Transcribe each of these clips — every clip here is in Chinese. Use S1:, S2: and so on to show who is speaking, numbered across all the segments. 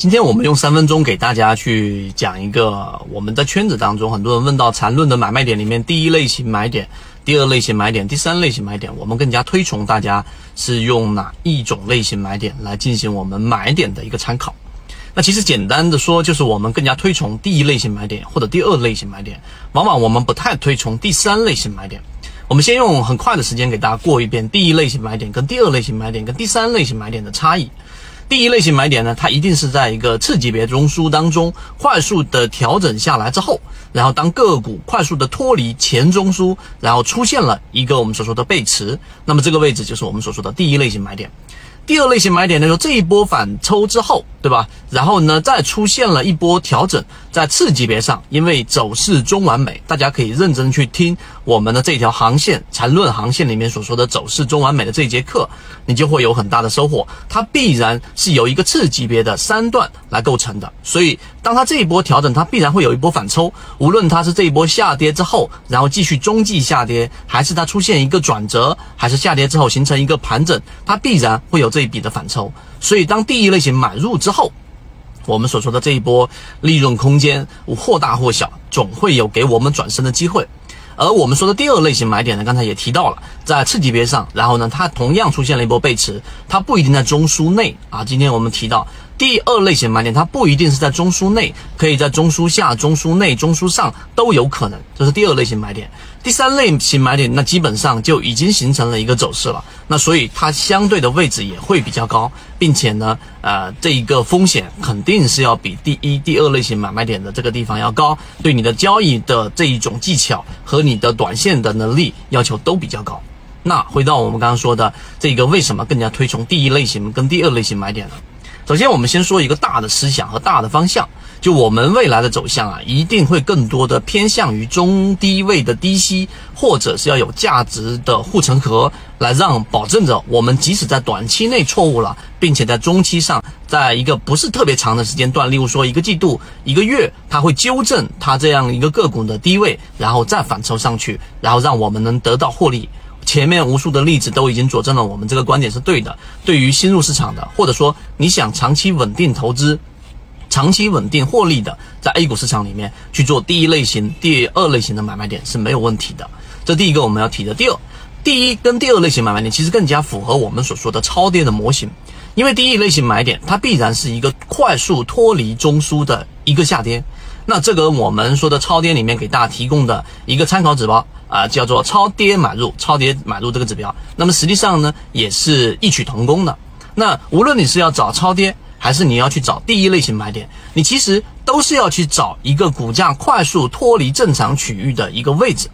S1: 今天我们用三分钟给大家去讲一个我们在圈子当中很多人问到缠论的买卖点里面第一类型买点、第二类型买点、第三类型买点，我们更加推崇大家是用哪一种类型买点来进行我们买点的一个参考。那其实简单的说，就是我们更加推崇第一类型买点或者第二类型买点，往往我们不太推崇第三类型买点。我们先用很快的时间给大家过一遍第一类型买点跟第二类型买点跟第三类型买点的差异。第一类型买点呢，它一定是在一个次级别中枢当中快速的调整下来之后，然后当个股快速的脱离前中枢，然后出现了一个我们所说的背驰，那么这个位置就是我们所说的第一类型买点。第二类型买点呢，说这一波反抽之后，对吧？然后呢，再出现了一波调整，在次级别上，因为走势中完美，大家可以认真去听我们的这条航线缠论航线里面所说的走势中完美的这一节课，你就会有很大的收获。它必然是由一个次级别的三段来构成的，所以当它这一波调整，它必然会有一波反抽。无论它是这一波下跌之后，然后继续中继下跌，还是它出现一个转折，还是下跌之后形成一个盘整，它必然会有这。一笔的反抽，所以当第一类型买入之后，我们所说的这一波利润空间或大或小，总会有给我们转身的机会。而我们说的第二类型买点呢，刚才也提到了，在次级别上，然后呢，它同样出现了一波背驰，它不一定在中枢内啊。今天我们提到。第二类型买点，它不一定是在中枢内，可以在中枢下、中枢内、中枢上都有可能，这是第二类型买点。第三类型买点，那基本上就已经形成了一个走势了，那所以它相对的位置也会比较高，并且呢，呃，这一个风险肯定是要比第一、第二类型买卖点的这个地方要高，对你的交易的这一种技巧和你的短线的能力要求都比较高。那回到我们刚刚说的这个，为什么更加推崇第一类型跟第二类型买点呢？首先，我们先说一个大的思想和大的方向，就我们未来的走向啊，一定会更多的偏向于中低位的低吸，或者是要有价值的护城河，来让保证着我们即使在短期内错误了，并且在中期上，在一个不是特别长的时间段，例如说一个季度、一个月，它会纠正它这样一个个股的低位，然后再反抽上去，然后让我们能得到获利。前面无数的例子都已经佐证了我们这个观点是对的。对于新入市场的，或者说你想长期稳定投资、长期稳定获利的，在 A 股市场里面去做第一类型、第二类型的买卖点是没有问题的。这第一个我们要提的。第二，第一跟第二类型买卖点其实更加符合我们所说的超跌的模型，因为第一类型买点它必然是一个快速脱离中枢的一个下跌。那这个我们说的超跌里面给大家提供的一个参考指标。啊，叫做超跌买入，超跌买入这个指标，那么实际上呢，也是异曲同工的。那无论你是要找超跌，还是你要去找第一类型买点，你其实都是要去找一个股价快速脱离正常区域的一个位置。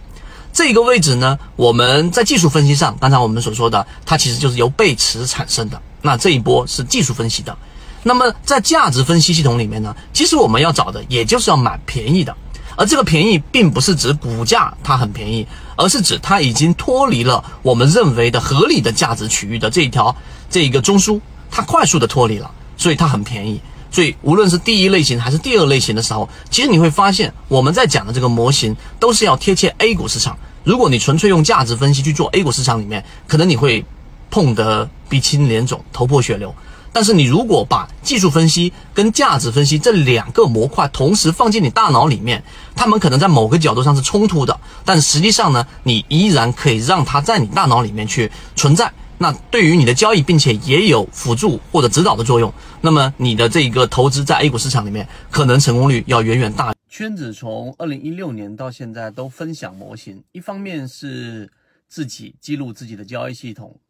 S1: 这个位置呢，我们在技术分析上，刚才我们所说的，它其实就是由背驰产生的。那这一波是技术分析的。那么在价值分析系统里面呢，其实我们要找的，也就是要买便宜的。而这个便宜并不是指股价它很便宜，而是指它已经脱离了我们认为的合理的价值区域的这一条这一个中枢，它快速的脱离了，所以它很便宜。所以无论是第一类型还是第二类型的时候，其实你会发现我们在讲的这个模型都是要贴切 A 股市场。如果你纯粹用价值分析去做 A 股市场里面，可能你会碰得鼻青脸肿、头破血流。但是你如果把技术分析跟价值分析这两个模块同时放进你大脑里面，他们可能在某个角度上是冲突的，但实际上呢，你依然可以让它在你大脑里面去存在。那对于你的交易，并且也有辅助或者指导的作用。那么你的这个投资在 A 股市场里面，可能成功率要远远大。圈子从二零一六年到现在都分享模型，一方面是自己记录自己的交易系统。